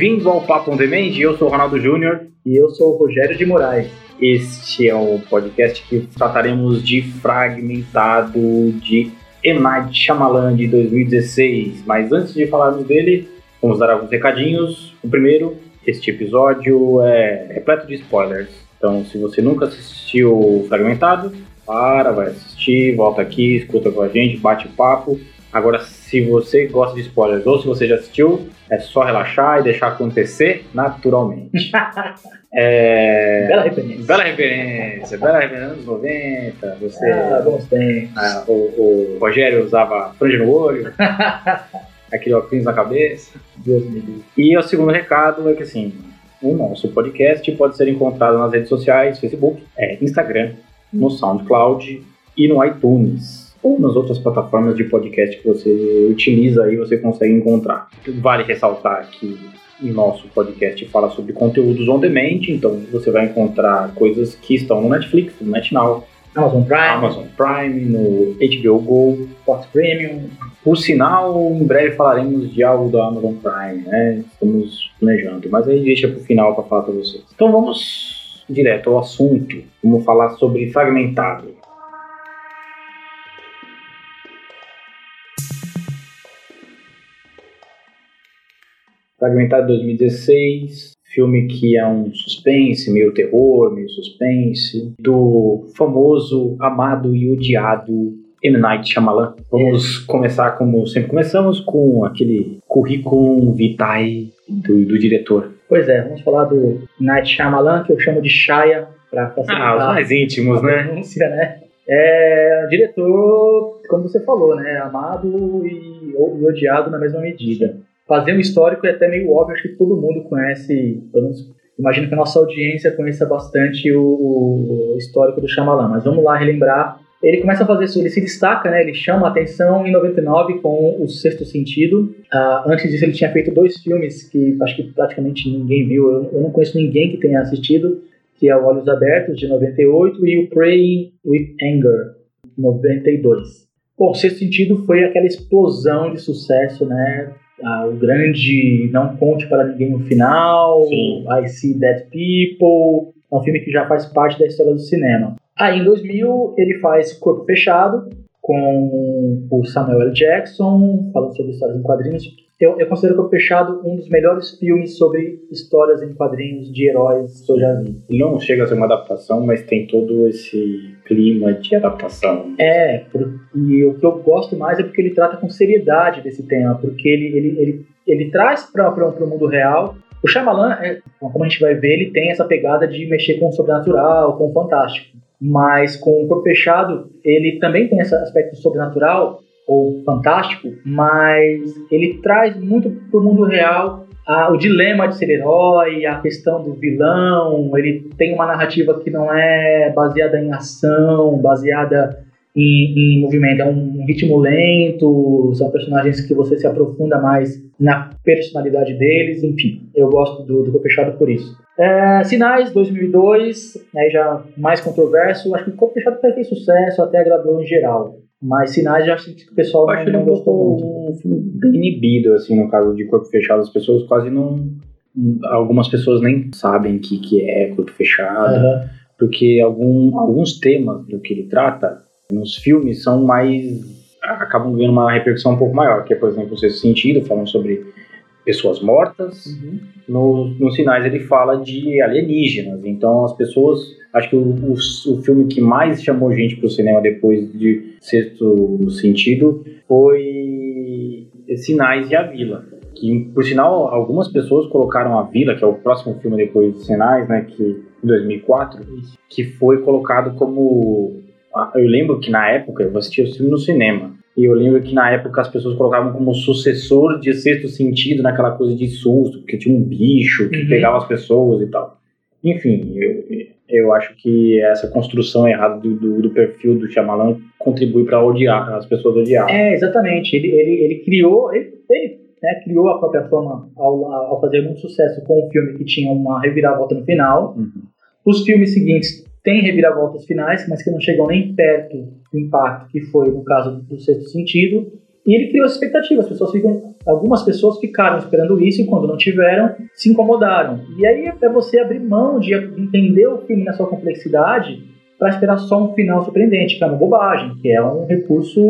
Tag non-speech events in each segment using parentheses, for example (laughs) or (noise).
Bem-vindo ao Papo on Demand, eu sou o Ronaldo Júnior. E eu sou o Rogério de Moraes. Este é um podcast que trataremos de fragmentado de M. Night Shyamalan de 2016. Mas antes de falarmos dele, vamos dar alguns recadinhos. O primeiro, este episódio é repleto de spoilers. Então, se você nunca assistiu Fragmentado, para, vai assistir, volta aqui, escuta com a gente, bate papo. Agora, se você gosta de spoilers ou se você já assistiu, é só relaxar e deixar acontecer naturalmente. (laughs) é... Bela referência. Bela referência, bela referência, anos 90. Você... Ah, bons tempos. Ah, o, o, Rogério usava franja no olho, (laughs) aquele óculos na cabeça. Deus me livre. E o segundo recado é que, assim, o nosso podcast pode ser encontrado nas redes sociais, Facebook, é, Instagram, no SoundCloud e no iTunes ou nas outras plataformas de podcast que você utiliza aí você consegue encontrar. Vale ressaltar que o nosso podcast fala sobre conteúdos on demand, então você vai encontrar coisas que estão no Netflix, no NetNow, Amazon Prime, Amazon Prime, no HBO Go, Sport Premium. Por sinal, em breve falaremos de algo da Amazon Prime, né? Estamos planejando, mas aí deixa para o final para falar para vocês. Então vamos direto ao assunto. Vamos falar sobre fragmentado. Fragmentado 2016, filme que é um suspense, meio terror, meio suspense, do famoso, amado e odiado M. Night Shyamalan. Vamos começar como sempre começamos, com aquele currículo vitae do, do diretor. Pois é, vamos falar do Night Shyamalan, que eu chamo de Shaya, para facilitar. Ah, os mais íntimos, né? Pronúncia, né? É diretor, como você falou, né? Amado e, e odiado na mesma medida fazer um histórico é até meio óbvio, acho que todo mundo conhece, pelo menos imagino que a nossa audiência conheça bastante o, o histórico do Shyamalan, mas vamos lá relembrar. Ele começa a fazer isso, ele se destaca, né, ele chama a atenção em 99 com O Sexto Sentido. Uh, antes disso ele tinha feito dois filmes que acho que praticamente ninguém viu, eu, eu não conheço ninguém que tenha assistido, que é o Olhos Abertos, de 98, e o Praying with Anger, 92. Bom, o Sexto Sentido foi aquela explosão de sucesso, né? Ah, o grande Não Conte para Ninguém no Final, Sim. I See Dead People, é um filme que já faz parte da história do cinema. Aí em 2000 ele faz Corpo Fechado com o Samuel L. Jackson, falando sobre histórias em quadrinhos. Eu, eu considero Corpo Fechado um dos melhores filmes sobre histórias em quadrinhos de heróis que eu já vi. Não chega a ser uma adaptação, mas tem todo esse clima de adaptação. É, e o que eu gosto mais é porque ele trata com seriedade desse tema, porque ele, ele, ele, ele traz para o mundo real. O Shyamalan, é, como a gente vai ver, ele tem essa pegada de mexer com o sobrenatural, com o fantástico. Mas com o Corpo Fechado, ele também tem esse aspecto sobrenatural, ou fantástico, mas ele traz muito para o mundo real a, o dilema de ser herói, a questão do vilão. Ele tem uma narrativa que não é baseada em ação, baseada em, em movimento, é um ritmo lento. São personagens que você se aprofunda mais na personalidade deles. Enfim, eu gosto do, do Fechado por isso. É, Sinais 2002, aí já mais controverso. Acho que o Fechado fez sucesso, até agradou em geral. Mas sinais já senti que o pessoal eu acho não, não gostou muito. um bem inibido, assim, no caso de corpo fechado. As pessoas quase não. Algumas pessoas nem sabem o que, que é corpo fechado. Uhum. Porque algum, alguns temas do que ele trata nos filmes são mais. acabam ganhando uma repercussão um pouco maior. Que é, por exemplo, o Sexto Sentido, falando sobre pessoas mortas. Uhum. Nos, nos sinais ele fala de alienígenas. Então as pessoas Acho que o, o, o filme que mais chamou gente para o cinema depois de Sexto Sentido foi Sinais e a Vila. Que, por sinal, algumas pessoas colocaram a Vila, que é o próximo filme depois de Sinais, né, que em 2004, que foi colocado como eu lembro que na época eu assistia o filme no cinema. E eu lembro que na época as pessoas colocavam como sucessor de sexto sentido naquela coisa de susto, porque tinha um bicho que uhum. pegava as pessoas e tal. Enfim, eu, eu acho que essa construção errada do, do, do perfil do Shyamalan contribui para odiar, as pessoas odiar. É, exatamente. Ele, ele, ele criou, ele, ele né, criou a própria fama ao, ao fazer muito sucesso com um filme que tinha uma reviravolta no final. Uhum. Os filmes seguintes têm reviravoltas finais, mas que não chegam nem perto do impacto que foi no caso do Sexto Sentido. E ele criou essa expectativa. As pessoas ficam, algumas pessoas ficaram esperando isso e quando não tiveram, se incomodaram. E aí é você abrir mão de entender o filme na sua complexidade para esperar só um final surpreendente, que é uma bobagem, que é um recurso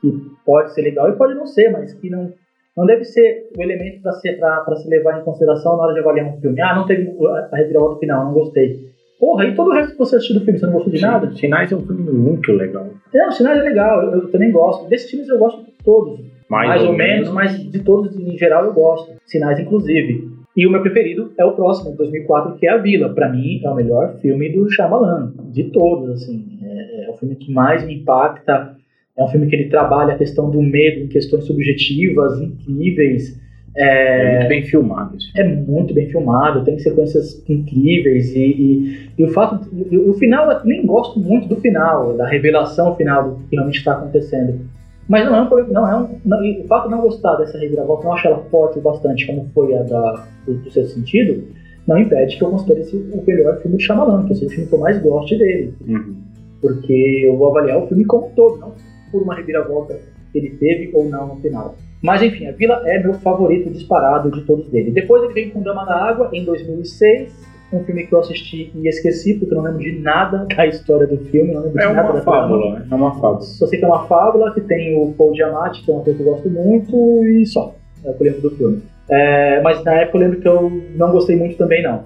que pode ser legal e pode não ser, mas que não, não deve ser o elemento para se, se levar em consideração na hora de avaliar um filme. Ah, não teve a reviravolta final, não gostei. Porra, e todo o resto que você assistiu do filme, você não gostou de Sim, nada? Sinais é um filme muito legal. É, o Sinais é legal, eu, eu também gosto. Desses filmes eu gosto de todos. Mais, mais ou, ou menos, menos, mas de todos em geral eu gosto. Sinais, inclusive. E o meu preferido é o próximo, de 2004, que é A Vila. Para mim, é o melhor filme do Shyamalan, de todos, assim. É, é, o filme que mais me impacta. É um filme que ele trabalha a questão do medo em questões subjetivas, incríveis. É, é muito bem filmado. Isso. É muito bem filmado, tem sequências incríveis. E, e, e o fato. E, o final, eu nem gosto muito do final, da revelação final do que realmente está acontecendo. Mas não é um não é um, não, o fato de não gostar dessa reviravolta, não achar ela forte o bastante, como foi a da, do, do seu sentido, não impede que eu considere esse o melhor filme de Shyamalan, que é o filme que eu mais gosto dele. Uhum. Porque eu vou avaliar o filme como um todo, não por uma reviravolta que ele teve ou não no final. Mas enfim, a Vila é meu favorito disparado de todos dele. Depois ele veio com Dama da Água em 2006, um filme que eu assisti e esqueci, porque eu não lembro de nada da história do filme, não lembro é de nada da fábula, né? É uma fábula. Só sei que é uma fábula, que tem o Paul Giamatti, que é um ator que eu gosto muito, e só. É o que eu lembro do filme. É, mas na época eu lembro que eu não gostei muito também, não.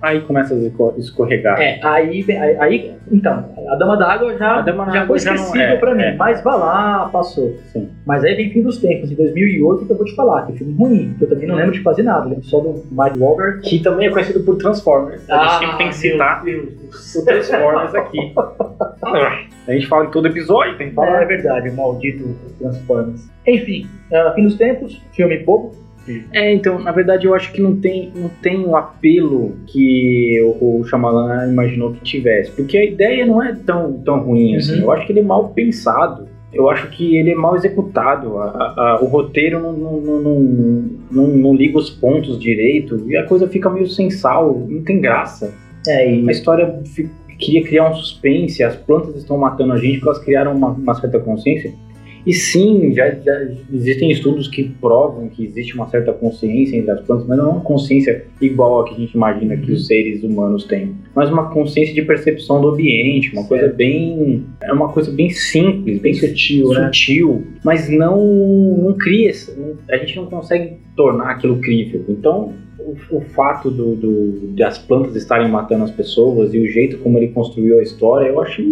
Aí começa a escorregar. É, aí, aí, aí então, a Dama d'Água já, já foi esquecível é, pra mim, é. mas vá lá, passou. Sim. Mas aí vem Fim dos Tempos, em 2008, que eu vou te falar, que é filme ruim, que eu também não lembro de fazer nada, lembro só do Mike Wahlberg. Que também é conhecido por Transformers. A gente ah, tem que citar o Transformers aqui. (laughs) a gente fala em todo episódio, tem que falar. É, é verdade, o maldito Transformers. Enfim, uh, Fim dos Tempos, filme bobo, é, então, na verdade, eu acho que não tem, não tem o apelo que o, o Shyamalan imaginou que tivesse. Porque a ideia não é tão, tão ruim assim. Uhum. Eu acho que ele é mal pensado. Eu acho que ele é mal executado. A, a, o roteiro não, não, não, não, não liga os pontos direito e a coisa fica meio sem sal, não tem graça. É, e... A história queria criar um suspense, as plantas estão matando a gente porque elas criaram uma, uma certa consciência. E sim, já, já, existem estudos que provam que existe uma certa consciência entre as plantas, mas não é uma consciência igual a que a gente imagina que os seres humanos têm, mas uma consciência de percepção do ambiente, uma coisa bem é uma coisa bem simples, bem sutil, né? sutil, mas não não cria, a gente não consegue tornar aquilo crível. Então o, o fato do, do, de as plantas estarem matando as pessoas e o jeito como ele construiu a história, eu acho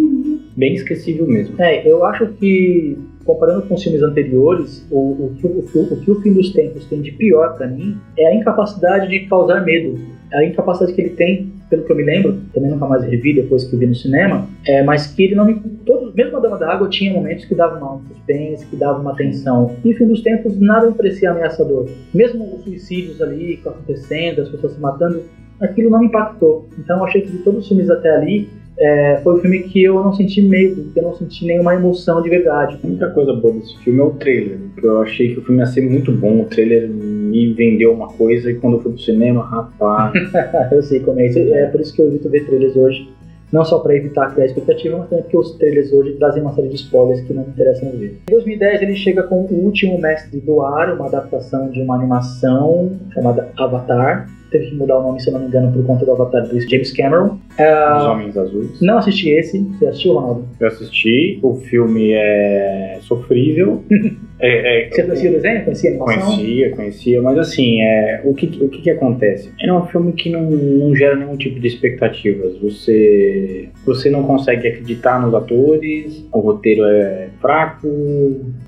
bem esquecível mesmo. É, eu acho que comparando com os filmes anteriores, o, o, o, o que o Fim dos Tempos tem de pior para mim é a incapacidade de causar medo. A incapacidade que ele tem, pelo que eu me lembro, também nunca mais revi depois que vi no cinema, é, mas que ele não me. Todos, mesmo a Dama da Água tinha momentos que dava uma suspense, que dava uma tensão. E Fim dos Tempos nada me parecia ameaçador. Mesmo os suicídios ali acontecendo, as pessoas se matando, aquilo não me impactou. Então eu achei que de todos os filmes até ali, é, foi um filme que eu não senti medo, que eu não senti nenhuma emoção de verdade. A única coisa boa desse filme é o trailer, porque eu achei que o filme ia ser muito bom, o trailer me vendeu uma coisa e quando eu fui pro cinema, rapaz... (laughs) eu sei como é isso, é por isso que eu evito ver trailers hoje, não só para evitar criar expectativa, mas também porque os trailers hoje trazem uma série de spoilers que não me interessam ver. Em 2010 ele chega com O Último Mestre do Ar, uma adaptação de uma animação chamada Avatar, teve que mudar o nome, se eu não me engano, por conta do avatar do James Cameron. Uh, Os Homens Azuis. Não assisti esse. Você assistiu, Ronaldo? Eu assisti. O filme é sofrível. (laughs) é, é, Você conhecia o desenho? Conhecia a animação? Conhecia, conhecia. Mas assim, é, o, que, o que, que acontece? É um filme que não, não gera nenhum tipo de expectativas. Você, você não consegue acreditar nos atores, o roteiro é fraco,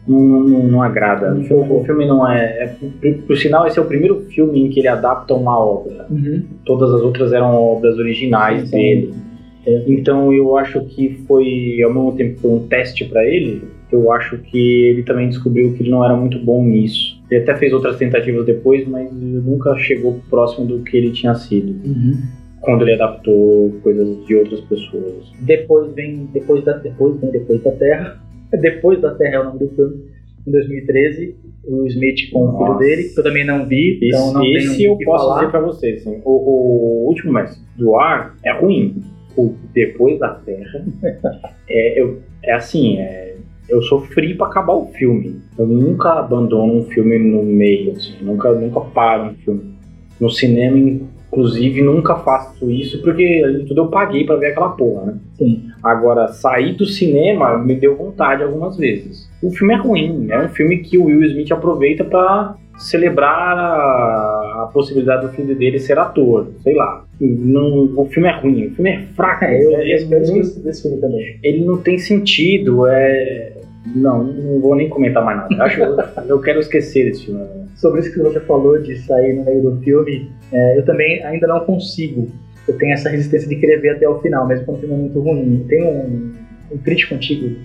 não, não, não agrada. O filme, o filme não é, é. Por sinal, esse é o primeiro filme em que ele adapta uma obra. Uhum. Todas as outras eram obras originais sim, dele. É. Então eu acho que foi, ao mesmo tempo, foi um teste para ele. Eu acho que ele também descobriu que ele não era muito bom nisso. Ele até fez outras tentativas depois, mas nunca chegou próximo do que ele tinha sido. Uhum quando ele adaptou coisas de outras pessoas. Depois vem depois da depois vem depois da Terra. (laughs) Depois da Terra é o nome do filme. Em 2013, o Smith com Nossa. o filho dele, que eu também não vi, esse, então não esse tenho eu posso falar. dizer para vocês, assim, o, o, último mestre do ar é ruim. O depois da Terra (laughs) é, eu, é assim, é, eu sofri para acabar o filme. Eu nunca abandono um filme no meio, assim, nunca, nunca paro um filme. No cinema, inclusive, nunca faço isso porque além de tudo eu paguei para ver aquela porra, né? Sim. Agora, sair do cinema me deu vontade algumas vezes. O filme é ruim, é um filme que o Will Smith aproveita para celebrar a, a, possibilidade do filho dele ser ator, sei lá. Não, o filme é ruim, o filme é fraco. É, eu, é, é muito, desse filme também. Ele não tem sentido, é. Não, não vou nem comentar mais nada. Acho, eu, eu quero esquecer desse filme. Sobre isso que você falou de sair no meio do filme, é, eu também ainda não consigo. Eu tenho essa resistência de querer ver até o final, mesmo quando o filme é muito ruim. Tem um, um crítico antigo,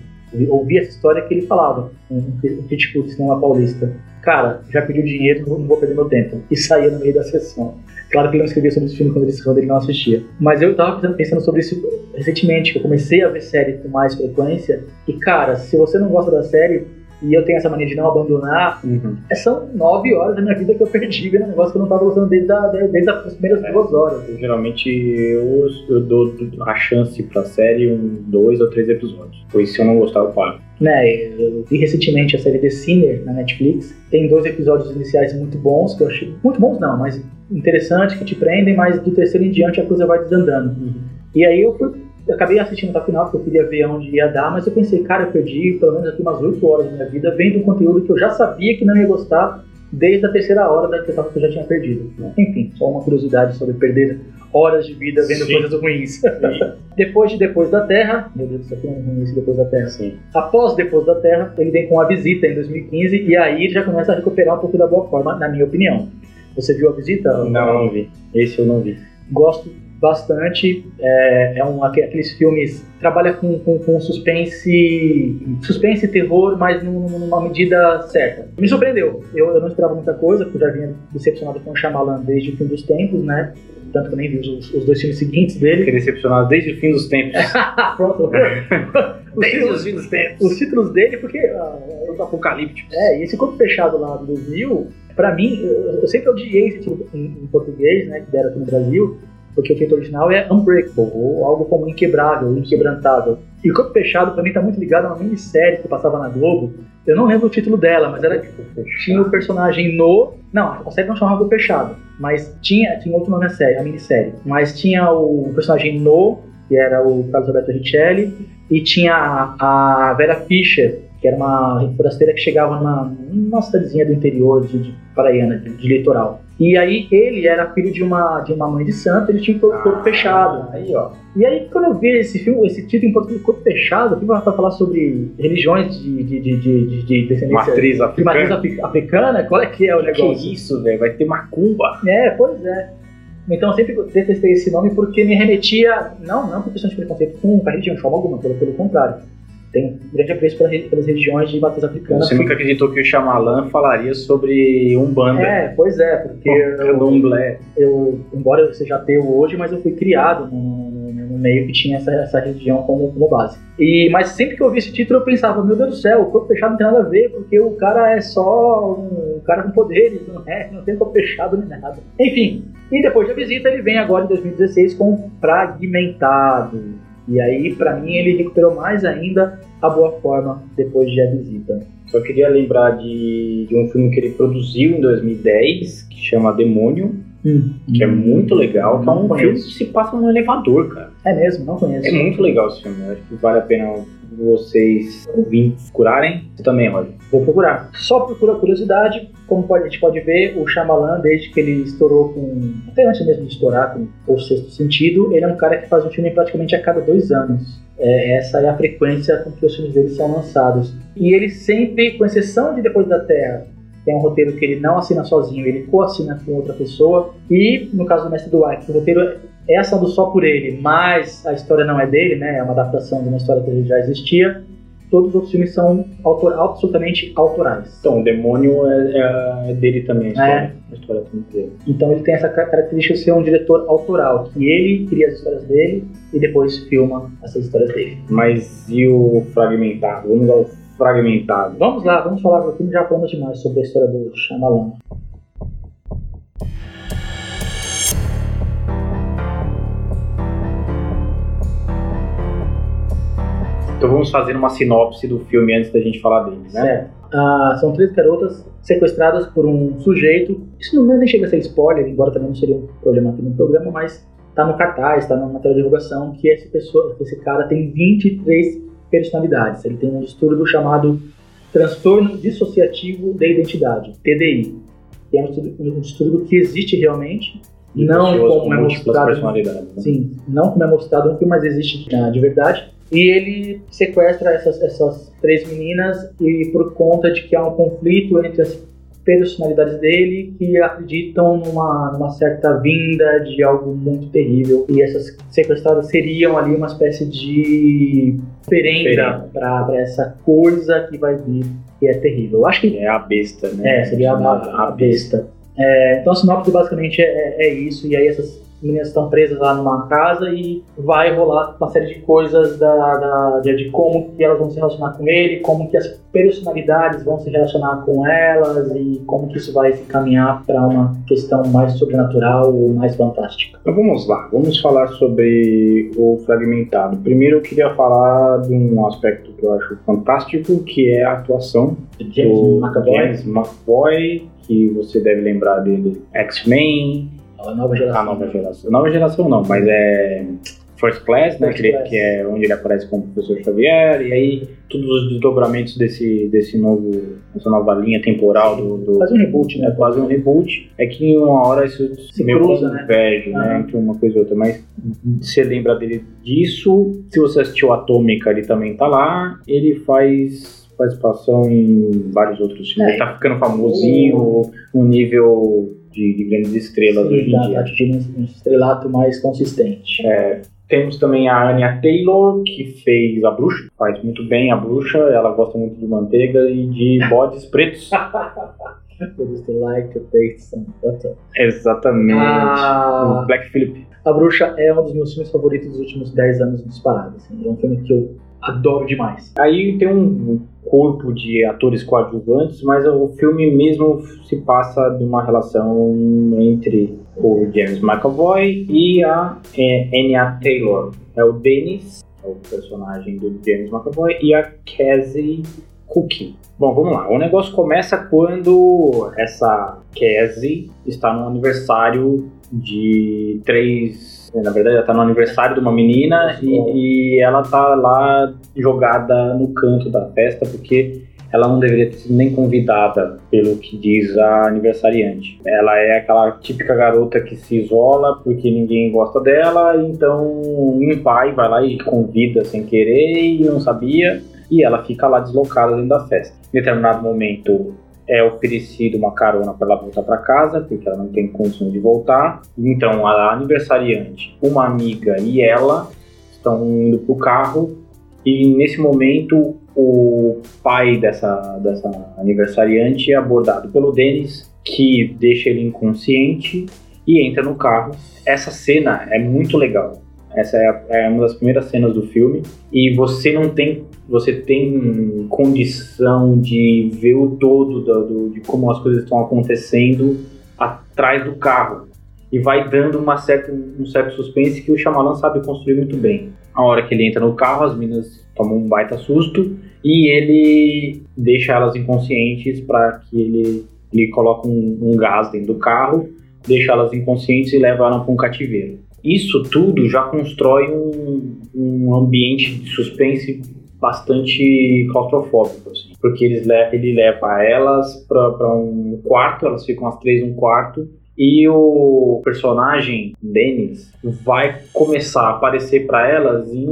ouvi essa história que ele falava, um, um crítico de cinema paulista cara, já pediu dinheiro, não vou perder meu tempo. E saía no meio da sessão. Claro que ele não escrevia sobre esse filme quando ele, quando ele não assistia. Mas eu tava pensando sobre isso recentemente, que eu comecei a ver série com mais frequência. E, cara, se você não gosta da série, e eu tenho essa mania de não abandonar, uhum. É, são nove horas da minha vida que eu perdi vendo um negócio que eu não estava gostando desde, a, desde as primeiras é, duas horas. Eu, geralmente eu, eu dou a chance pra série um, dois ou três episódios. Pois se eu não gostar, eu paro. Né, eu vi recentemente a série The Sinner na Netflix. Tem dois episódios iniciais muito bons, que eu achei. Muito bons não, mas interessantes, que te prendem, mas do terceiro em diante a coisa vai desandando. Uhum. E aí eu fui eu acabei assistindo até o final, porque eu queria ver onde ia dar, mas eu pensei, cara, eu perdi pelo menos aqui umas 8 horas da minha vida vendo um conteúdo que eu já sabia que não ia gostar desde a terceira hora da que eu já tinha perdido. Né? Enfim, só uma curiosidade sobre perder horas de vida vendo Sim. coisas ruins. (laughs) depois de Depois da Terra, meu Deus do céu, como ruim esse Depois da Terra. Sim. Após Depois da Terra, ele vem com a visita em 2015 e aí ele já começa a recuperar um pouco da boa forma, na minha opinião. Você viu a visita? Não, não vi. Esse eu não vi. Gosto bastante. É, é um, aqueles filmes trabalha com, com, com, suspense, suspense e terror, mas numa medida certa. Me surpreendeu. Eu, eu não esperava muita coisa, porque eu já vinha decepcionado com o Shyamalan desde o fim dos tempos, né? Tanto que eu nem vi os, os dois filmes seguintes dele. Fiquei decepcionado desde o fim dos tempos. (laughs) Pronto. (laughs) desde os fins dos tempos. Os títulos dele, porque... Uh, os apocalípticos. É, e esse corpo fechado lá do 2000, pra mim, eu, eu sempre odiei esse título em, em português, né, que deram aqui no Brasil, porque o título original é Unbreakable, ou algo como inquebrável, inquebrantável. E o Corpo Fechado também está muito ligado a uma minissérie que passava na Globo. Eu não lembro o título dela, mas era tinha o personagem No. Não, a série não chamava Corpo Fechado, mas tinha, tinha outro nome a série, a minissérie. Mas tinha o personagem No, que era o Carlos Alberto Richelli, e tinha a, a Vera Fischer, que era uma forasteira que chegava numa, numa cidadezinha do interior de, de Paraiana, de, de litoral. E aí ele era filho de uma, de uma mãe de santo, ele tinha o corpo ah, fechado. Aí, ó. E aí, quando eu vi esse filme, esse título em português, Corpo Fechado, que vai falar sobre religiões de, de, de, de, de descendência... Matriz africana. Matriz africana? Qual é que é o negócio? Que isso, velho? Vai ter macumba. É, pois é. Então eu sempre detestei esse nome porque me remetia, não, não por questão de preconceito com religião de forma alguma, pelo, pelo contrário tem um grande apreço pelas regiões de matriz africana. Você nunca acreditou que o Shyamalan falaria sobre Umbanda? É, pois é, porque eu, eu, embora eu seja ateu hoje, mas eu fui criado no, meio que tinha essa, essa religião como, como base. E, mas sempre que eu vi esse título eu pensava, meu Deus do céu, o corpo fechado não tem nada a ver, porque o cara é só um cara com poderes, não é? Não tem corpo fechado nem nada. Enfim, e depois da visita ele vem agora em 2016 com Fragmentado e aí, para mim, ele recuperou mais ainda a boa forma depois de A Visita. Só queria lembrar de, de um filme que ele produziu em 2010, que chama Demônio, hum, que é muito legal, que é um conheço. filme que se passa no elevador, cara. É mesmo? Não conheço. É muito legal esse filme, acho que vale a pena vocês ouvintes procurarem. Você também, Roger? Vou procurar. Só procura curiosidade, como pode, a gente pode ver, o Shyamalan, desde que ele estourou com. Até antes mesmo de estourar com O Sexto Sentido, ele é um cara que faz um filme praticamente a cada dois anos. É, essa é a frequência com que os filmes dele são lançados. E ele sempre, com exceção de Depois da Terra, tem um roteiro que ele não assina sozinho, ele co-assina com outra pessoa. E no caso do Mestre do Ar, o roteiro é assado só por ele, mas a história não é dele, né? É uma adaptação de uma história que já existia. Todos os outros filmes são autor, absolutamente autorais. Então, o demônio é, é dele também, a história, é. a história é dele. Então ele tem essa característica de ser um diretor autoral, que ele cria as histórias dele e depois filma essas histórias dele. Mas e o fragmentado? Vamos ao fragmentado. Vamos lá, vamos falar do filme, já falamos demais sobre a história do Shyamalan. Então vamos fazer uma sinopse do filme antes da gente falar dele, né? Certo. Ah, são três garotas sequestradas por um sujeito. Isso não nem chega a ser spoiler, embora também não seria um problema aqui no programa, mas tá no cartaz, tá na matéria de divulgação, que esse, pessoa, esse cara tem 23 personalidades. Ele tem um distúrbio chamado transtorno dissociativo da identidade, TDI. Que é um distúrbio que existe realmente, e não como é mostrado. Né? Sim, não como é mostrado no filme, mas existe de verdade. E ele sequestra essas, essas três meninas e por conta de que há um conflito entre as personalidades dele que acreditam numa, numa certa vinda de algo muito terrível. E essas sequestradas seriam ali uma espécie de oferenda para essa coisa que vai vir, que é terrível. Eu acho que. É a besta, né? É, seria a, a, a besta. É, então a sinopse basicamente é, é, é isso, e aí essas meninas estão presas lá numa casa e vai rolar uma série de coisas da, da, de, como que elas vão se relacionar com ele, como que as personalidades vão se relacionar com elas e como que isso vai se caminhar para uma questão mais sobrenatural ou mais fantástica. Então vamos lá, vamos falar sobre o fragmentado. Primeiro eu queria falar de um aspecto que eu acho fantástico, que é a atuação James do McAvoy. James McAvoy, que você deve lembrar dele X-Men, a nova geração. A nova geração. Nova geração não, mas é First Class, né? que, Class. que, é onde ele aparece como professor Xavier, e aí todos os desdobramentos desse, desse novo, essa nova linha temporal do, do Quase um reboot, né? É quase um reboot. É que em uma hora isso se cruza, né? Converge, né? Entre uma coisa e outra. Mas você lembra dele disso. Se você assistiu Atômica, ele também tá lá. Ele faz participação em vários outros filmes. É. Ele tá ficando famosinho no nível de, de grandes estrelas Sim, hoje em tá, dia. Atingindo um estrelato mais consistente. É, temos também a Anya Taylor, que fez a bruxa, faz muito bem a bruxa, ela gosta muito de manteiga e de (laughs) bodes pretos. (laughs) like taste Exatamente. Ah, o Black Phillip. A Bruxa é um dos meus filmes favoritos dos últimos 10 anos disparado. Assim. É um filme que eu adoro demais. Aí tem um corpo de atores coadjuvantes, mas o filme mesmo se passa de uma relação entre o James McAvoy e a é, Anya Taylor. É o Dennis, é o personagem do James McAvoy, e a Cassie Cookie. Bom, vamos lá. O negócio começa quando essa Cassie está no aniversário de três na verdade, ela tá no aniversário de uma menina e, e, ela tá lá jogada no canto da festa porque ela não deveria ter sido nem convidada, pelo que diz a aniversariante. Ela é aquela típica garota que se isola porque ninguém gosta dela, então um pai vai lá e convida sem querer e não sabia, e ela fica lá deslocada dentro da festa. Em determinado momento, é oferecido uma carona para ela voltar para casa, porque ela não tem condições de voltar. Então, a aniversariante, uma amiga e ela estão indo para o carro e nesse momento o pai dessa, dessa aniversariante é abordado pelo Denis, que deixa ele inconsciente e entra no carro. Essa cena é muito legal. Essa é, é uma das primeiras cenas do filme e você não tem você tem condição de ver o todo do, do, de como as coisas estão acontecendo atrás do carro e vai dando uma certa, um certo suspense que o Shyamalan sabe construir muito bem. A hora que ele entra no carro, as minas tomam um baita susto e ele deixa elas inconscientes para que ele, ele coloque um, um gás dentro do carro, deixa elas inconscientes e leva elas para um cativeiro. Isso tudo já constrói um, um ambiente de suspense bastante claustrofóbico, assim, porque eles le ele leva elas para um quarto, elas ficam as três num quarto, e o personagem Dennis vai começar a aparecer para elas em,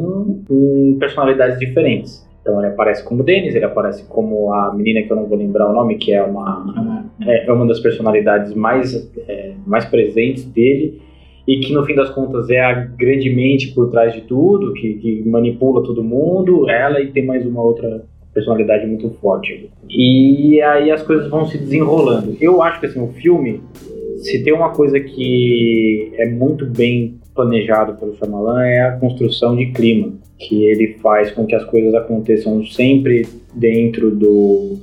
em, personalidades diferentes. Então ele aparece como Dennis, ele aparece como a menina que eu não vou lembrar o nome, que é uma, é, é uma das personalidades mais, é, mais presentes dele e que no fim das contas é a grande mente por trás de tudo, que, que manipula todo mundo, ela e tem mais uma outra personalidade muito forte. E aí as coisas vão se desenrolando. Eu acho que assim, o filme, se tem uma coisa que é muito bem planejado pelo Shyamalan é a construção de clima, que ele faz com que as coisas aconteçam sempre dentro do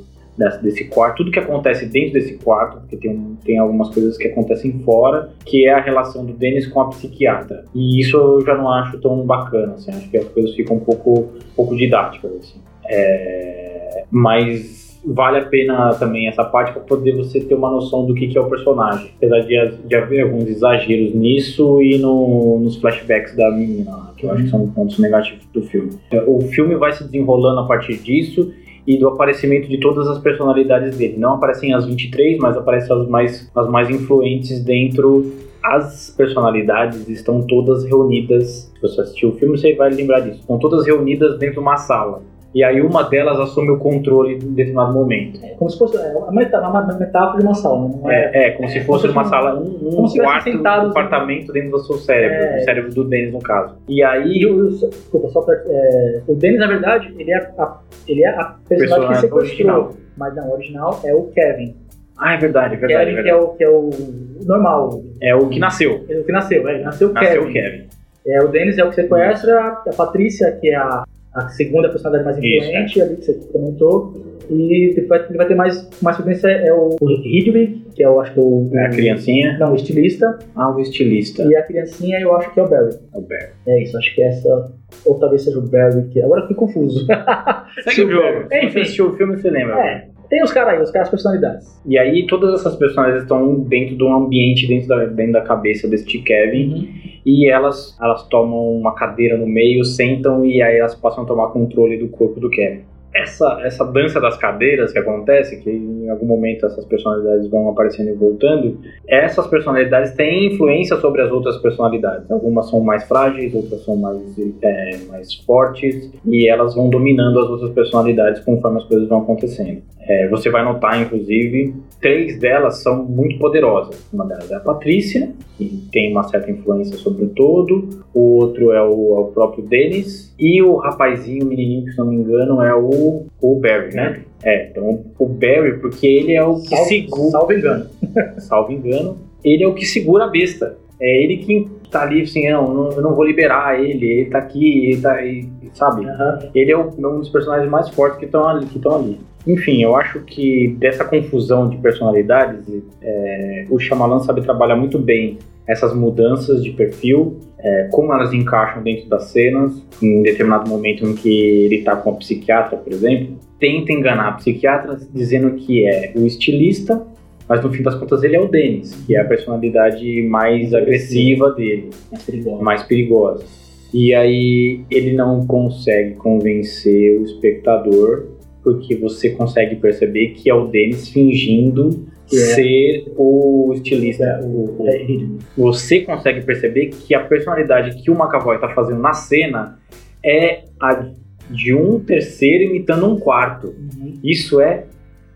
desse quarto, tudo que acontece dentro desse quarto, porque tem, tem algumas coisas que acontecem fora, que é a relação do Dennis com a psiquiatra. E isso eu já não acho tão bacana, assim, acho que as coisas ficam um pouco, um pouco didáticas, assim. É, mas vale a pena também essa parte para poder você ter uma noção do que, que é o personagem. Apesar de, de haver alguns exageros nisso e no, nos flashbacks da menina, que eu acho que são pontos negativos do filme. O filme vai se desenrolando a partir disso e do aparecimento de todas as personalidades dele. Não aparecem as 23, mas aparecem as mais, as mais influentes dentro. As personalidades estão todas reunidas. Se você assistiu o filme, você vai lembrar disso. Estão todas reunidas dentro de uma sala e aí uma delas assume o controle em determinado momento. É como se fosse é, uma, metáfora de uma sala. Não é, é, é como é, se fosse como uma sala, um, um quarto, um apartamento dentro do seu cérebro, é, do cérebro do Denis no caso. E aí... Eu, desculpa, só pra, é, o Denis, na verdade, ele é a, ele é a personagem que sequestrou. Original. Mas não, o original é o Kevin. Ah, é verdade, é verdade. Kevin é verdade. Que, é o, que é o normal. É o que nasceu. É o que nasceu, é. Nasceu, nasceu Kevin. Kevin. É, o Denis é o que sequestra, a Patrícia, que é a a segunda personalidade mais influente Isso, é. ali que você comentou. E ele vai, ele vai ter mais, mais frequência é o, o Hidwig, que é o, acho que é o. É a criancinha? Não, o estilista. Ah, o estilista. E a criancinha eu acho que é o Barry. É o Barry. É isso, acho que é essa. Ou talvez seja o Barry, que agora eu fiquei confuso. (laughs) Segue o jogo. Enfim, você assistiu o filme, você lembra. É. Tem os caras aí, os caras personalidades. E aí todas essas personalidades estão dentro de um ambiente, dentro da, dentro da cabeça deste Kevin. Uhum. E elas, elas tomam uma cadeira no meio, sentam e aí elas passam a tomar controle do corpo do Kevin essa, essa dança das cadeiras que acontece, que em algum momento essas personalidades vão aparecendo e voltando, essas personalidades têm influência sobre as outras personalidades. Algumas são mais frágeis, outras são mais, é, mais fortes, e elas vão dominando as outras personalidades conforme as coisas vão acontecendo. É, você vai notar, inclusive, três delas são muito poderosas. Uma delas é a Patrícia, que tem uma certa influência sobre o todo. O outro é o, é o próprio Dennis. E o rapazinho, o menininho, que se não me engano, é o, o Barry, né? É, então o Barry, porque ele é o que segura. Salvo engano. (laughs) salvo engano. Ele é o que segura a besta. É ele que tá ali assim, não, eu não vou liberar ele, ele tá aqui, ele tá aí, sabe? Uhum. Ele é um dos personagens mais fortes que estão ali, que ali. Enfim, eu acho que dessa confusão de personalidades, é, o Shyamalan sabe trabalhar muito bem essas mudanças de perfil, é, como elas encaixam dentro das cenas, em determinado momento em que ele está com a psiquiatra, por exemplo, tenta enganar a psiquiatra dizendo que é o estilista, mas no fim das contas ele é o Dennis, que é a personalidade mais agressiva dele, mais perigosa. mais perigosa. E aí ele não consegue convencer o espectador porque você consegue perceber que é o Dennis fingindo é. ser o estilista. É, o, o, é, você consegue perceber que a personalidade que o McAvoy está fazendo na cena é a de um terceiro imitando um quarto. Uhum. Isso é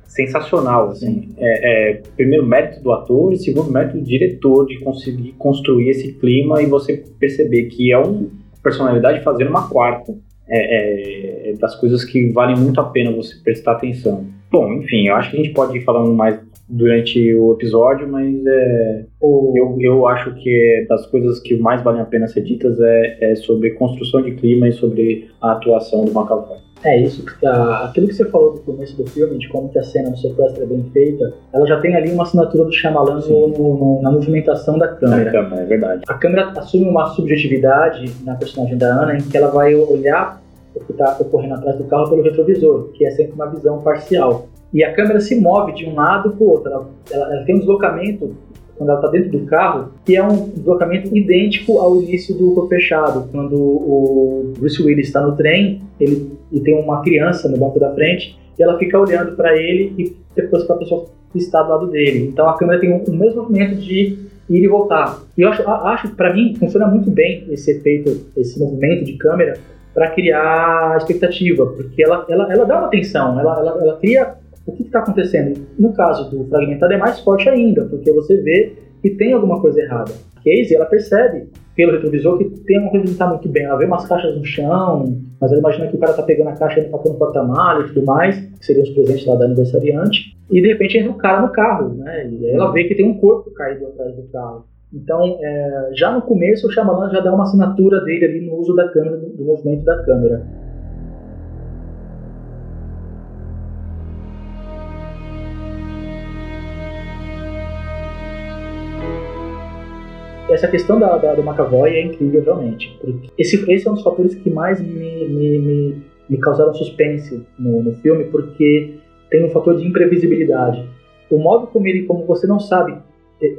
sensacional, assim. É, é, primeiro mérito do ator e segundo mérito do diretor de conseguir construir esse clima e você perceber que é uma personalidade fazendo uma quarta é, é, das coisas que valem muito a pena você prestar atenção. Bom, enfim, eu acho que a gente pode ir falando mais durante o episódio, mas é, eu, eu acho que das coisas que mais valem a pena ser ditas é, é sobre construção de clima e sobre a atuação do McAvoy. É isso, porque a, aquilo que você falou no começo do filme, de como que a cena do sequestro é bem feita, ela já tem ali uma assinatura do Shyamalan no, no, na movimentação da câmera. câmera, é verdade. A câmera assume uma subjetividade na personagem da Ana, em que ela vai olhar o que está ocorrendo atrás do carro pelo retrovisor, que é sempre uma visão parcial. E a câmera se move de um lado para o outro. Ela, ela, ela tem um deslocamento quando ela está dentro do carro, que é um deslocamento idêntico ao início do Corpo Fechado, quando o Bruce Willis está no trem, ele, e tem uma criança no banco da frente, e ela fica olhando para ele e depois para a pessoa que está do lado dele. Então a câmera tem o mesmo movimento de ir e voltar. E eu acho, acho para mim, funciona muito bem esse efeito, esse movimento de câmera para criar expectativa, porque ela, ela, ela dá uma atenção, ela, ela, ela cria o que está acontecendo? No caso do fragmentado é mais forte ainda, porque você vê que tem alguma coisa errada. Casey, ela percebe pelo retrovisor que tem uma coisa que não está muito bem. Ela vê umas caixas no chão, mas ela imagina que o cara está pegando a caixa e está no porta-malha e tudo mais, que seriam os presentes lá da aniversariante, e de repente entra um cara no carro, né? E ela vê que tem um corpo caído atrás do carro. Então, é, já no começo, o Shyamalan já dá uma assinatura dele ali no uso da câmera, do movimento da câmera. Essa questão da, da, do McAvoy é incrível realmente. Esse, esse é um dos fatores que mais me, me, me, me causaram suspense no, no filme, porque tem um fator de imprevisibilidade. O modo como ele, como você não sabe,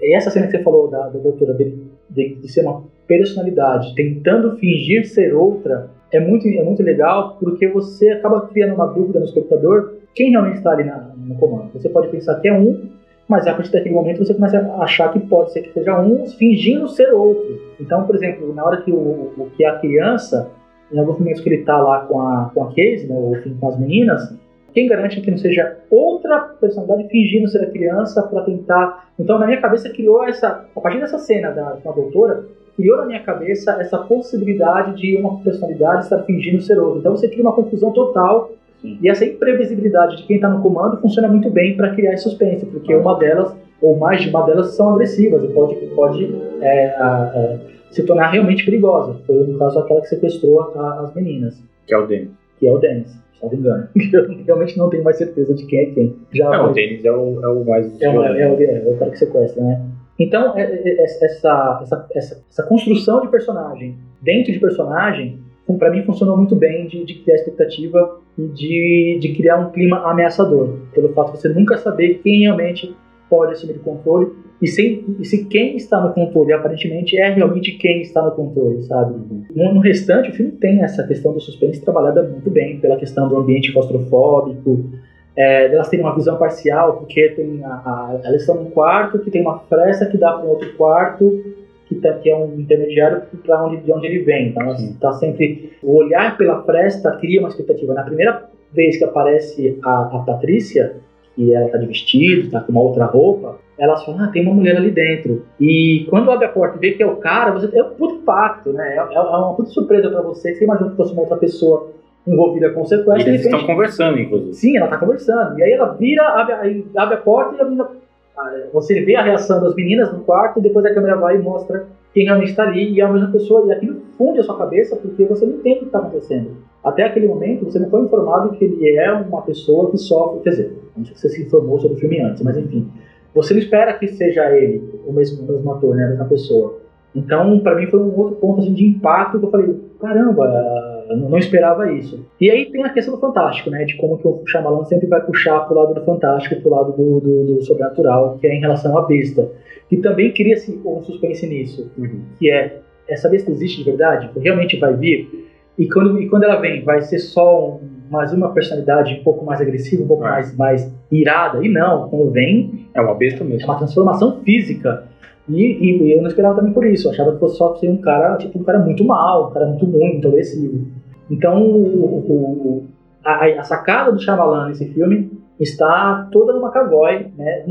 essa cena que você falou da, da doutora dele, de, de ser uma personalidade, tentando fingir ser outra, é muito, é muito legal porque você acaba criando uma dúvida no espectador quem realmente está ali na, no comando. Você pode pensar que é um, mas a partir daquele momento você começa a achar que pode ser que seja um fingindo ser outro. Então, por exemplo, na hora que, o, o que a criança, em alguns momentos que ele está lá com a, com a Casey, né, ou com as meninas, quem garante que não seja outra personalidade fingindo ser a criança para tentar. Então, na minha cabeça, criou essa. A partir dessa cena da, com a doutora, criou na minha cabeça essa possibilidade de uma personalidade estar fingindo ser outra. Então, você cria uma confusão total. Sim. E essa imprevisibilidade de quem está no comando funciona muito bem para criar suspense, porque uma delas, ou mais de uma delas, são agressivas e pode, pode é, a, a, se tornar realmente perigosa. Foi, no caso, aquela que sequestrou a, as meninas. Que é o Dennis. Que é o Dennis salvo engano. (laughs) Eu realmente não tenho mais certeza de quem é quem. Já não, o Denis é o, é o mais. É, uma, é, o, é o cara que sequestra, né? Então, é, é, é, essa, essa, essa, essa construção de personagem dentro de personagem, para mim, funcionou muito bem de, de criar expectativa e de, de criar um clima ameaçador, pelo fato de você nunca saber quem realmente pode assumir o controle e, sem, e se quem está no controle aparentemente é realmente quem está no controle, sabe? No, no, restante, o filme tem essa questão do suspense trabalhada muito bem, pela questão do ambiente claustrofóbico, é, delas terem uma visão parcial, porque tem a, a, elas estão num quarto que tem uma fresta que dá para um outro quarto que, tá, que é um intermediário para onde de onde ele vem. Então, está sempre o olhar pela fresta cria uma expectativa. Na primeira vez que aparece a, a Patrícia e ela está de vestido, está com uma outra roupa, elas falam, ah, tem uma mulher ali dentro. E quando abre a porta e vê que é o cara, você, é um puto impacto, né? É, é uma puta surpresa para você. Você imagina que fosse uma outra pessoa envolvida com sequestro. E eles repente, estão conversando, inclusive. Sim, ela está conversando. E aí ela vira, abre, abre a porta e a menina, você vê a reação das meninas no quarto e depois a câmera vai e mostra quem realmente está ali e é a mesma pessoa. E aquilo funde a sua cabeça porque você não entende o que está acontecendo. Até aquele momento, você não foi informado que ele é uma pessoa que sofre. Quer dizer, não sei se você se informou sobre o filme antes, mas enfim. Você não espera que seja ele, o mesmo, o mesmo ator, né, a mesma pessoa. Então, para mim, foi um outro ponto assim, de impacto que eu falei: caramba, eu não esperava isso. E aí tem a questão do fantástico, né? De como que o Shyamalan sempre vai puxar pro lado do fantástico, pro lado do, do, do sobrenatural, que é em relação à besta. E também cria-se um suspense nisso, uhum. que é: essa besta existe de verdade? Realmente vai vir? E quando, e quando ela vem, vai ser só um, mais uma personalidade um pouco mais agressiva, um pouco é. mais, mais irada? E não, quando vem. É uma besta mesmo. É uma transformação física. E, e, eu não esperava também por isso. Eu achava que fosse só ser um cara, tipo, um cara muito mal, um cara muito ruim, muito agressivo. Então, o, o, a, a, sacada do Shyamalan nesse filme está toda no McAvoy, né?